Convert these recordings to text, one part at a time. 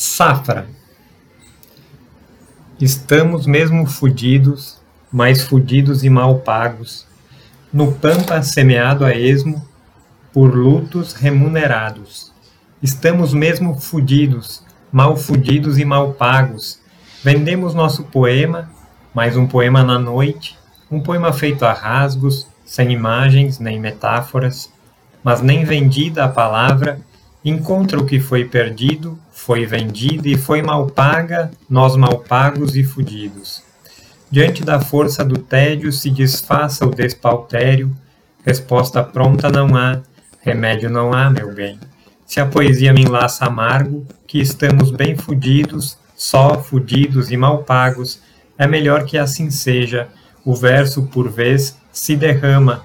Safra. Estamos mesmo fudidos, mais fudidos e mal pagos, no pampa semeado a esmo, por lutos remunerados. Estamos mesmo fudidos, mal fudidos e mal pagos. Vendemos nosso poema, mais um poema na noite, um poema feito a rasgos, sem imagens nem metáforas, mas nem vendida a palavra encontra o que foi perdido, foi vendido e foi mal paga, nós mal pagos e fudidos. Diante da força do tédio se desfaça o despautério, resposta pronta não há, remédio não há, meu bem. Se a poesia me enlaça amargo, que estamos bem fudidos, só fudidos e mal pagos, é melhor que assim seja, o verso por vez se derrama,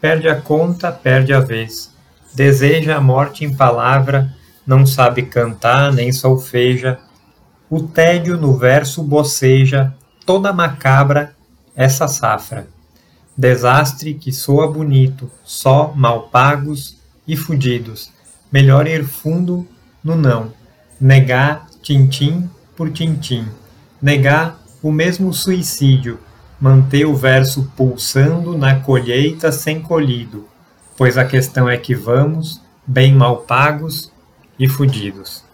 perde a conta, perde a vez deseja a morte em palavra, não sabe cantar nem solfeja, o tédio no verso boceja, toda macabra essa safra. Desastre que soa bonito, só mal pagos e fudidos. Melhor ir fundo no não, negar tintim por tintim, negar o mesmo suicídio, manter o verso pulsando na colheita sem colhido. Pois a questão é que vamos, bem mal pagos e fudidos.